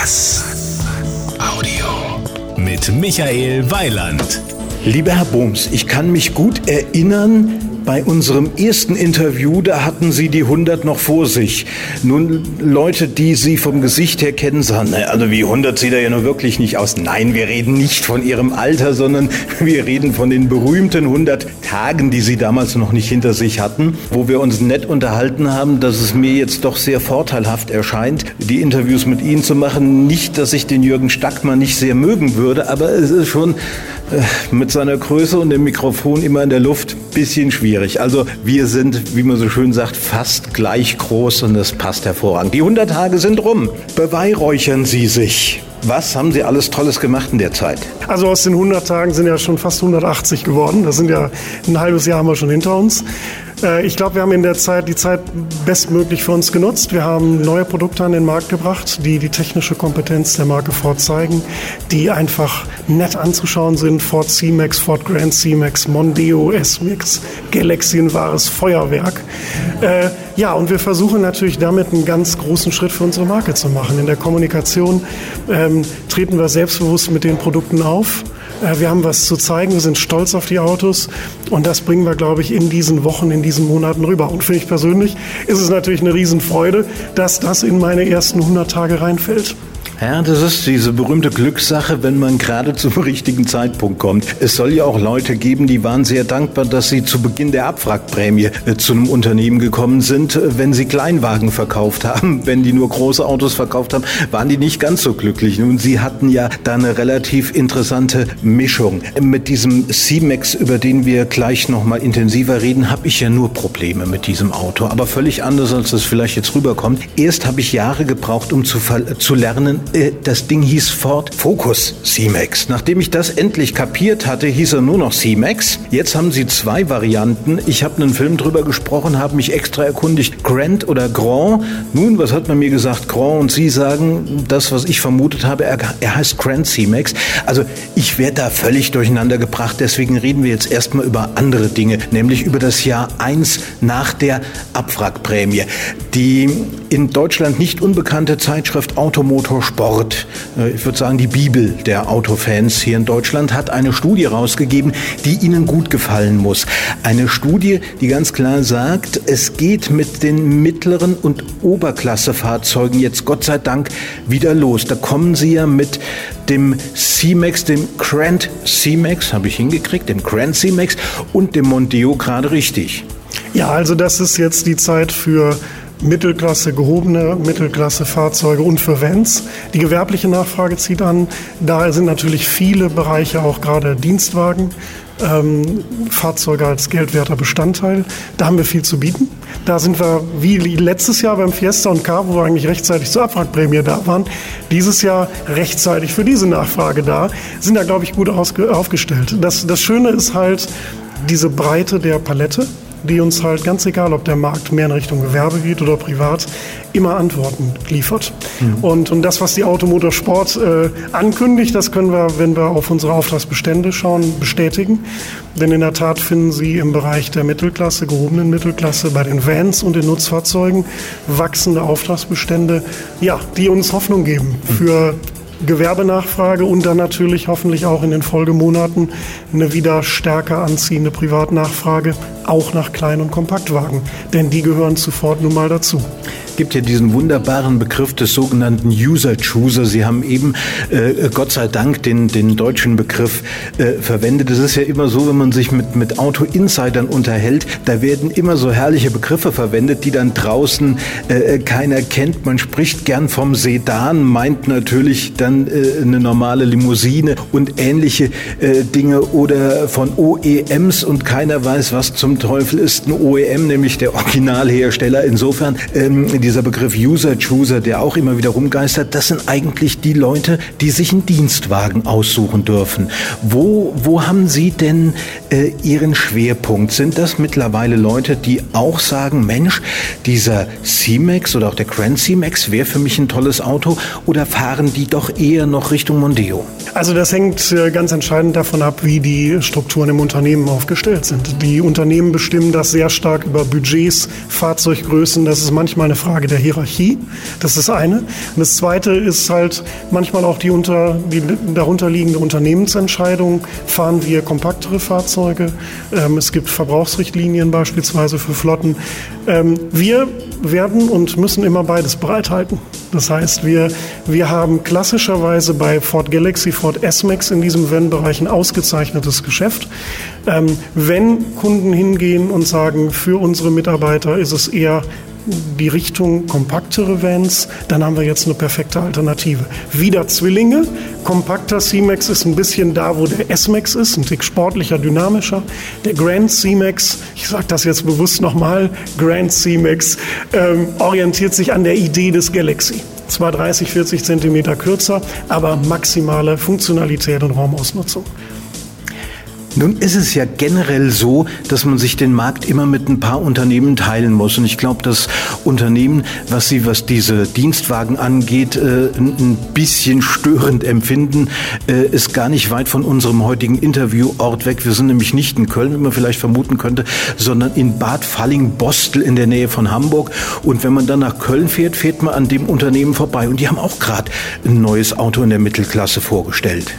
Bass. Audio. Mit Michael Weiland. Lieber Herr Bohms, ich kann mich gut erinnern, bei unserem ersten Interview, da hatten Sie die 100 noch vor sich. Nun, Leute, die Sie vom Gesicht her kennen, sagen, also wie 100 sieht er ja nur wirklich nicht aus. Nein, wir reden nicht von Ihrem Alter, sondern wir reden von den berühmten 100 Tagen, die Sie damals noch nicht hinter sich hatten, wo wir uns nett unterhalten haben, dass es mir jetzt doch sehr vorteilhaft erscheint, die Interviews mit Ihnen zu machen. Nicht, dass ich den Jürgen Stackmann nicht sehr mögen würde, aber es ist schon äh, mit seiner Größe und dem Mikrofon immer in der Luft bisschen schwierig. Also wir sind, wie man so schön sagt, fast gleich groß und das passt hervorragend. Die 100 Tage sind rum. Beweihräuchern Sie sich. Was haben Sie alles Tolles gemacht in der Zeit? Also aus den 100 Tagen sind ja schon fast 180 geworden. Das sind ja ein halbes Jahr haben wir schon hinter uns. Äh, ich glaube, wir haben in der Zeit die Zeit bestmöglich für uns genutzt. Wir haben neue Produkte an den Markt gebracht, die die technische Kompetenz der Marke Ford zeigen, die einfach nett anzuschauen sind. Ford C-Max, Ford Grand C-Max, Mondeo S-Mix, Galaxy ein wahres Feuerwerk. Äh, ja, und wir versuchen natürlich damit einen ganz großen Schritt für unsere Marke zu machen. In der Kommunikation ähm, treten wir selbstbewusst mit den Produkten auf. Äh, wir haben was zu zeigen, wir sind stolz auf die Autos und das bringen wir, glaube ich, in diesen Wochen, in diesen Monaten rüber. Und für mich persönlich ist es natürlich eine Riesenfreude, dass das in meine ersten 100 Tage reinfällt. Ja, das ist diese berühmte Glückssache, wenn man gerade zum richtigen Zeitpunkt kommt. Es soll ja auch Leute geben, die waren sehr dankbar, dass sie zu Beginn der Abwrackprämie äh, zu einem Unternehmen gekommen sind. Äh, wenn sie Kleinwagen verkauft haben, wenn die nur große Autos verkauft haben, waren die nicht ganz so glücklich. Nun, sie hatten ja da eine relativ interessante Mischung. Mit diesem C-Max, über den wir gleich nochmal intensiver reden, habe ich ja nur Probleme mit diesem Auto. Aber völlig anders, als es vielleicht jetzt rüberkommt. Erst habe ich Jahre gebraucht, um zu, zu lernen, äh, das Ding hieß Ford Focus C-Max. Nachdem ich das endlich kapiert hatte, hieß er nur noch C-Max. Jetzt haben sie zwei Varianten. Ich habe einen Film drüber gesprochen, habe mich extra erkundigt, Grand oder Grand. Nun, was hat man mir gesagt? Grand und Sie sagen, das, was ich vermutet habe, er, er heißt Grand C-Max. Also ich werde da völlig durcheinander gebracht. Deswegen reden wir jetzt erstmal über andere Dinge, nämlich über das Jahr 1 nach der Abwrackprämie. Die in Deutschland nicht unbekannte Zeitschrift Automotor Sport, äh, ich würde sagen die Bibel der Autofans hier in Deutschland, hat eine Studie rausgegeben, die Ihnen gut gefallen muss. Eine Studie, die ganz klar sagt, es geht mit den mittleren und Oberklassefahrzeugen jetzt Gott sei Dank wieder los. Da kommen Sie ja mit dem C-Max, dem Grand C-Max, habe ich hingekriegt, dem Grand C-Max und dem Mondeo gerade richtig. Ja, also das ist jetzt die Zeit für Mittelklasse, gehobene Mittelklasse-Fahrzeuge und für Vans. Die gewerbliche Nachfrage zieht an. Da sind natürlich viele Bereiche, auch gerade Dienstwagen, ähm, Fahrzeuge als geldwerter Bestandteil. Da haben wir viel zu bieten. Da sind wir wie letztes Jahr beim Fiesta und Car, wo wir eigentlich rechtzeitig zur Abwrackprämie da waren, dieses Jahr rechtzeitig für diese Nachfrage da, sind da, glaube ich, gut aufgestellt. Das, das Schöne ist halt diese Breite der Palette die uns halt ganz egal, ob der Markt mehr in Richtung Gewerbe geht oder privat, immer Antworten liefert. Mhm. Und, und das, was die Automotorsport äh, ankündigt, das können wir, wenn wir auf unsere Auftragsbestände schauen, bestätigen. Denn in der Tat finden Sie im Bereich der Mittelklasse, gehobenen Mittelklasse, bei den Vans und den Nutzfahrzeugen wachsende Auftragsbestände, ja, die uns Hoffnung geben mhm. für Gewerbenachfrage und dann natürlich hoffentlich auch in den Folgemonaten eine wieder stärker anziehende Privatnachfrage, auch nach Klein- und Kompaktwagen, denn die gehören sofort nun mal dazu gibt ja diesen wunderbaren Begriff des sogenannten User Chooser. Sie haben eben äh, Gott sei Dank den, den deutschen Begriff äh, verwendet. Es ist ja immer so, wenn man sich mit, mit Auto-Insidern unterhält, da werden immer so herrliche Begriffe verwendet, die dann draußen äh, keiner kennt. Man spricht gern vom Sedan, meint natürlich dann äh, eine normale Limousine und ähnliche äh, Dinge oder von OEMs und keiner weiß, was zum Teufel ist ein OEM, nämlich der Originalhersteller. Insofern ähm, dieser Begriff User-Chooser, der auch immer wieder rumgeistert, das sind eigentlich die Leute, die sich einen Dienstwagen aussuchen dürfen. Wo, wo haben Sie denn äh, Ihren Schwerpunkt? Sind das mittlerweile Leute, die auch sagen, Mensch, dieser C-Max oder auch der Grand C-Max wäre für mich ein tolles Auto oder fahren die doch eher noch Richtung Mondeo? Also das hängt äh, ganz entscheidend davon ab, wie die Strukturen im Unternehmen aufgestellt sind. Die Unternehmen bestimmen das sehr stark über Budgets, Fahrzeuggrößen. Das ist manchmal eine Frage Frage der Hierarchie. Das ist das eine. Und das zweite ist halt manchmal auch die, unter, die darunterliegende Unternehmensentscheidung. Fahren wir kompaktere Fahrzeuge? Ähm, es gibt Verbrauchsrichtlinien beispielsweise für Flotten. Ähm, wir werden und müssen immer beides bereithalten. Das heißt, wir, wir haben klassischerweise bei Ford Galaxy, Ford S-Max in diesem Van-Bereich ein ausgezeichnetes Geschäft. Ähm, wenn Kunden hingehen und sagen, für unsere Mitarbeiter ist es eher die Richtung kompaktere Vans, dann haben wir jetzt eine perfekte Alternative. Wieder Zwillinge. Kompakter C-Max ist ein bisschen da, wo der S-Max ist, ein Tick sportlicher, dynamischer. Der Grand C-Max, ich sage das jetzt bewusst nochmal, Grand C-Max ähm, orientiert sich an der Idee des Galaxy. Zwar 30, 40 Zentimeter kürzer, aber maximale Funktionalität und Raumausnutzung. Nun ist es ja generell so, dass man sich den Markt immer mit ein paar Unternehmen teilen muss. Und ich glaube, das Unternehmen, was Sie, was diese Dienstwagen angeht, äh, ein bisschen störend empfinden, äh, ist gar nicht weit von unserem heutigen Interviewort weg. Wir sind nämlich nicht in Köln, wie man vielleicht vermuten könnte, sondern in Bad Falling-Bostel in der Nähe von Hamburg. Und wenn man dann nach Köln fährt, fährt man an dem Unternehmen vorbei. Und die haben auch gerade ein neues Auto in der Mittelklasse vorgestellt.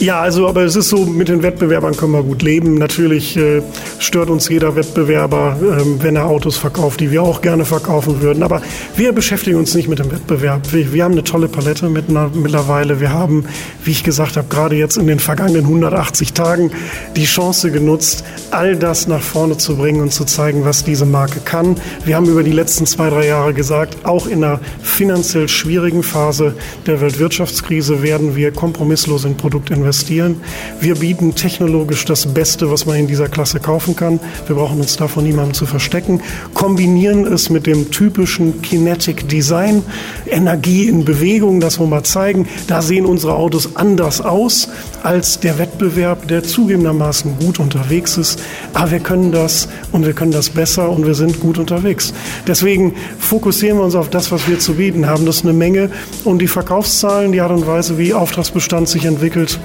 Ja, also, aber es ist so, mit den Wettbewerbern können wir gut leben. Natürlich äh, stört uns jeder Wettbewerber, äh, wenn er Autos verkauft, die wir auch gerne verkaufen würden. Aber wir beschäftigen uns nicht mit dem Wettbewerb. Wir, wir haben eine tolle Palette mit einer, mittlerweile. Wir haben, wie ich gesagt habe, gerade jetzt in den vergangenen 180 Tagen die Chance genutzt, all das nach vorne zu bringen und zu zeigen, was diese Marke kann. Wir haben über die letzten zwei, drei Jahre gesagt, auch in einer finanziell schwierigen Phase der Weltwirtschaftskrise werden wir kompromisslos in Produkt investieren. Wir bieten technologisch das Beste, was man in dieser Klasse kaufen kann. Wir brauchen uns davon niemandem zu verstecken. Kombinieren es mit dem typischen Kinetic Design, Energie in Bewegung, das wollen wir zeigen. Da sehen unsere Autos anders aus als der Wettbewerb, der zugegebenermaßen gut unterwegs ist. Aber wir können das und wir können das besser und wir sind gut unterwegs. Deswegen fokussieren wir uns auf das, was wir zu bieten haben. Das ist eine Menge und die Verkaufszahlen, die Art und Weise, wie Auftragsbestand sich entwickelt,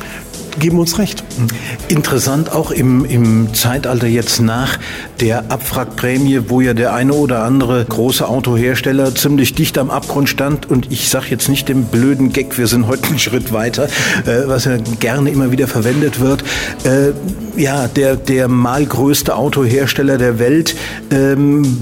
geben uns recht. Interessant auch im, im Zeitalter jetzt nach der Abwrackprämie, wo ja der eine oder andere große Autohersteller ziemlich dicht am Abgrund stand und ich sage jetzt nicht den blöden Gag, wir sind heute einen Schritt weiter, äh, was ja gerne immer wieder verwendet wird. Äh, ja, der, der mal größte Autohersteller der Welt ähm,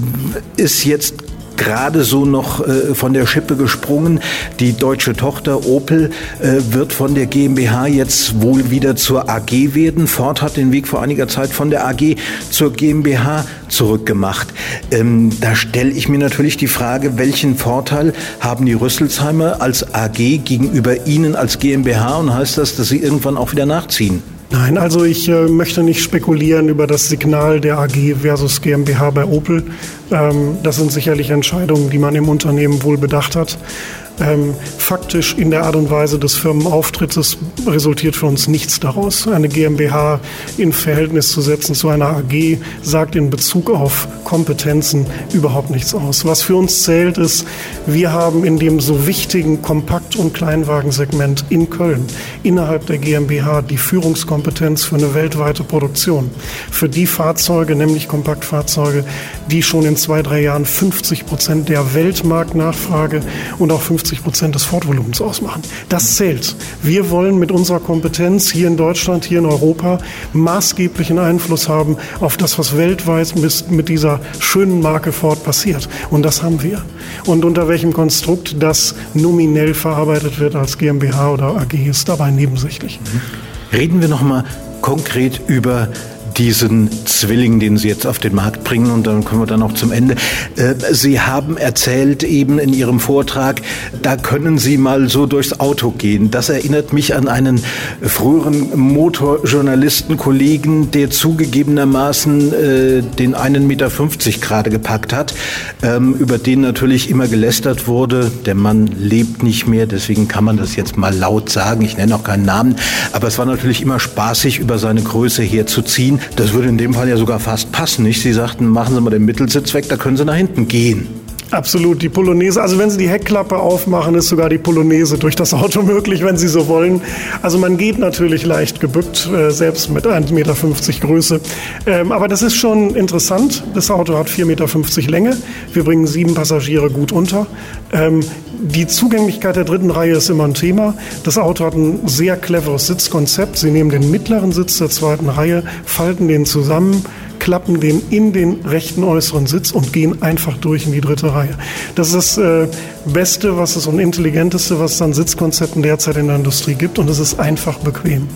ist jetzt gerade so noch äh, von der Schippe gesprungen. Die deutsche Tochter Opel äh, wird von der GmbH jetzt wohl wieder zur AG werden. Ford hat den Weg vor einiger Zeit von der AG zur GmbH zurückgemacht. Ähm, da stelle ich mir natürlich die Frage, welchen Vorteil haben die Rüsselsheimer als AG gegenüber Ihnen als GmbH und heißt das, dass Sie irgendwann auch wieder nachziehen? Nein, also ich äh, möchte nicht spekulieren über das Signal der AG versus GmbH bei Opel. Ähm, das sind sicherlich Entscheidungen, die man im Unternehmen wohl bedacht hat. Ähm, faktisch in der Art und Weise des Firmenauftrittes resultiert für uns nichts daraus. Eine GmbH in Verhältnis zu setzen zu einer AG sagt in Bezug auf Kompetenzen überhaupt nichts aus. Was für uns zählt ist, wir haben in dem so wichtigen Kompakt- und Kleinwagensegment in Köln innerhalb der GmbH die Führungskompetenz für eine weltweite Produktion. Für die Fahrzeuge, nämlich Kompaktfahrzeuge, die schon in zwei, drei Jahren 50 Prozent der Weltmarktnachfrage und auch 50 50 Prozent des Fortvolumens ausmachen. Das zählt. Wir wollen mit unserer Kompetenz hier in Deutschland, hier in Europa maßgeblichen Einfluss haben auf das, was weltweit mit dieser schönen Marke Ford passiert. Und das haben wir. Und unter welchem Konstrukt das nominell verarbeitet wird als GmbH oder AG ist dabei nebensächlich. Reden wir noch mal konkret über diesen Zwilling, den Sie jetzt auf den Markt bringen. Und dann kommen wir dann noch zum Ende. Äh, Sie haben erzählt eben in Ihrem Vortrag, da können Sie mal so durchs Auto gehen. Das erinnert mich an einen früheren Motorjournalistenkollegen, der zugegebenermaßen äh, den einen Meter gerade gepackt hat, ähm, über den natürlich immer gelästert wurde. Der Mann lebt nicht mehr, deswegen kann man das jetzt mal laut sagen. Ich nenne auch keinen Namen. Aber es war natürlich immer spaßig, über seine Größe herzuziehen. Das würde in dem Fall ja sogar fast passen, nicht? Sie sagten, machen Sie mal den Mittelsitz weg, da können Sie nach hinten gehen. Absolut, die Polonaise. Also wenn Sie die Heckklappe aufmachen, ist sogar die Polonaise durch das Auto möglich, wenn Sie so wollen. Also man geht natürlich leicht gebückt, äh, selbst mit 1,50 Meter Größe. Ähm, aber das ist schon interessant. Das Auto hat 4,50 Meter Länge. Wir bringen sieben Passagiere gut unter. Ähm, die Zugänglichkeit der dritten Reihe ist immer ein Thema. Das Auto hat ein sehr cleveres Sitzkonzept. Sie nehmen den mittleren Sitz der zweiten Reihe, falten den zusammen, klappen den in den rechten äußeren Sitz und gehen einfach durch in die dritte Reihe. Das ist das äh, Beste, was es und intelligenteste, was es an Sitzkonzepten derzeit in der Industrie gibt und es ist einfach bequem.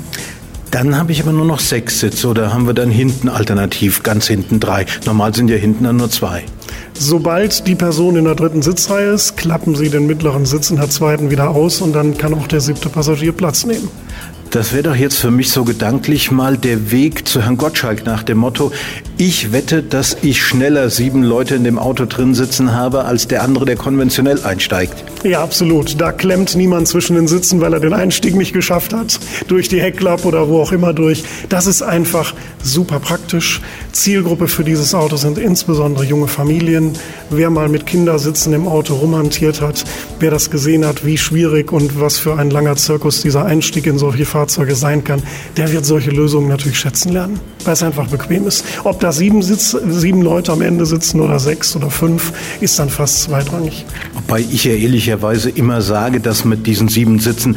Dann habe ich aber nur noch sechs Sitze oder haben wir dann hinten alternativ ganz hinten drei? Normal sind ja hinten dann nur zwei. Sobald die Person in der dritten Sitzreihe ist, klappen Sie den mittleren Sitz in der zweiten wieder aus und dann kann auch der siebte Passagier Platz nehmen. Das wäre doch jetzt für mich so gedanklich mal der Weg zu Herrn Gottschalk nach dem Motto, ich wette, dass ich schneller sieben Leute in dem Auto drin sitzen habe, als der andere, der konventionell einsteigt. Ja, absolut. Da klemmt niemand zwischen den Sitzen, weil er den Einstieg nicht geschafft hat, durch die Heckklappe oder wo auch immer durch. Das ist einfach super praktisch. Zielgruppe für dieses Auto sind insbesondere junge Familien. Wer mal mit Kindersitzen im Auto rumhantiert hat, wer das gesehen hat, wie schwierig und was für ein langer Zirkus dieser Einstieg in solche Fahrzeuge sein kann, der wird solche Lösungen natürlich schätzen lernen, weil es einfach bequem ist. Ob da sieben, Sitz, sieben Leute am Ende sitzen oder sechs oder fünf, ist dann fast zweitrangig. Wobei ich ja ehrlicherweise immer sage, dass mit diesen sieben Sitzen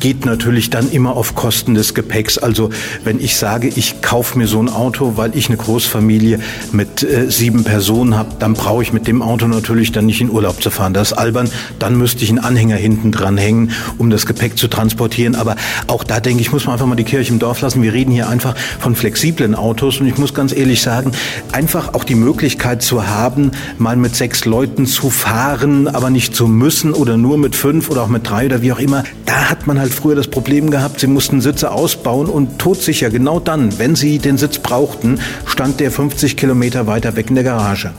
geht natürlich dann immer auf Kosten des Gepäcks. Also wenn ich sage, ich kaufe mir so ein Auto, weil ich eine Großfamilie mit äh, sieben Personen habe, dann brauche ich mit dem Auto natürlich dann nicht in Urlaub zu fahren. Das ist albern. Dann müsste ich einen Anhänger hinten dran hängen, um das Gepäck zu transportieren. Aber auch da denke ich, muss man einfach mal die Kirche im Dorf lassen. Wir reden hier einfach von flexiblen Autos und ich muss ganz ehrlich sagen, einfach auch die Möglichkeit zu haben, mal mit sechs Leuten zu fahren, aber nicht zu müssen oder nur mit fünf oder auch mit drei oder wie auch immer. Da hat man halt früher das Problem gehabt, sie mussten Sitze ausbauen und todsicher genau dann, wenn sie den Sitz brauchten, stand der 50 Kilometer weiter weg in der Garage.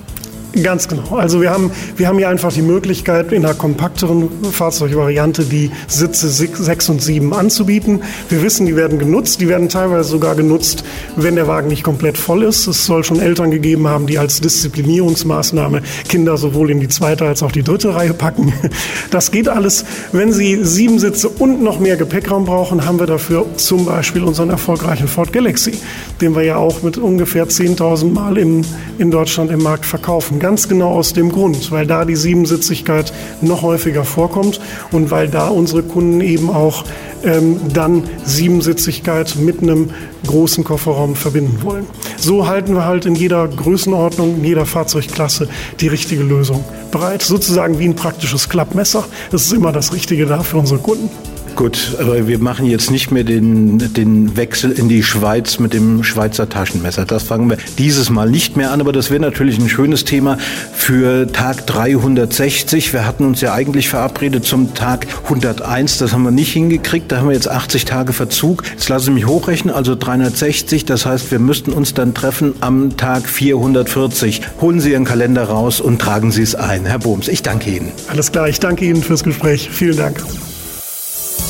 Ganz genau. Also wir haben, wir haben hier einfach die Möglichkeit, in einer kompakteren Fahrzeugvariante die Sitze 6 und 7 anzubieten. Wir wissen, die werden genutzt. Die werden teilweise sogar genutzt, wenn der Wagen nicht komplett voll ist. Es soll schon Eltern gegeben haben, die als Disziplinierungsmaßnahme Kinder sowohl in die zweite als auch die dritte Reihe packen. Das geht alles. Wenn Sie sieben Sitze und noch mehr Gepäckraum brauchen, haben wir dafür zum Beispiel unseren erfolgreichen Ford Galaxy, den wir ja auch mit ungefähr 10.000 Mal in, in Deutschland im Markt verkaufen ganz genau aus dem Grund, weil da die Siebensitzigkeit noch häufiger vorkommt und weil da unsere Kunden eben auch ähm, dann Siebensitzigkeit mit einem großen Kofferraum verbinden wollen. So halten wir halt in jeder Größenordnung, in jeder Fahrzeugklasse die richtige Lösung bereit. Sozusagen wie ein praktisches Klappmesser. Das ist immer das Richtige da für unsere Kunden. Gut, aber wir machen jetzt nicht mehr den, den Wechsel in die Schweiz mit dem Schweizer Taschenmesser. Das fangen wir dieses Mal nicht mehr an, aber das wäre natürlich ein schönes Thema für Tag 360. Wir hatten uns ja eigentlich verabredet zum Tag 101. Das haben wir nicht hingekriegt. Da haben wir jetzt 80 Tage Verzug. Jetzt lassen Sie mich hochrechnen, also 360. Das heißt, wir müssten uns dann treffen am Tag 440. Holen Sie Ihren Kalender raus und tragen Sie es ein. Herr Bohms, ich danke Ihnen. Alles klar, ich danke Ihnen fürs Gespräch. Vielen Dank.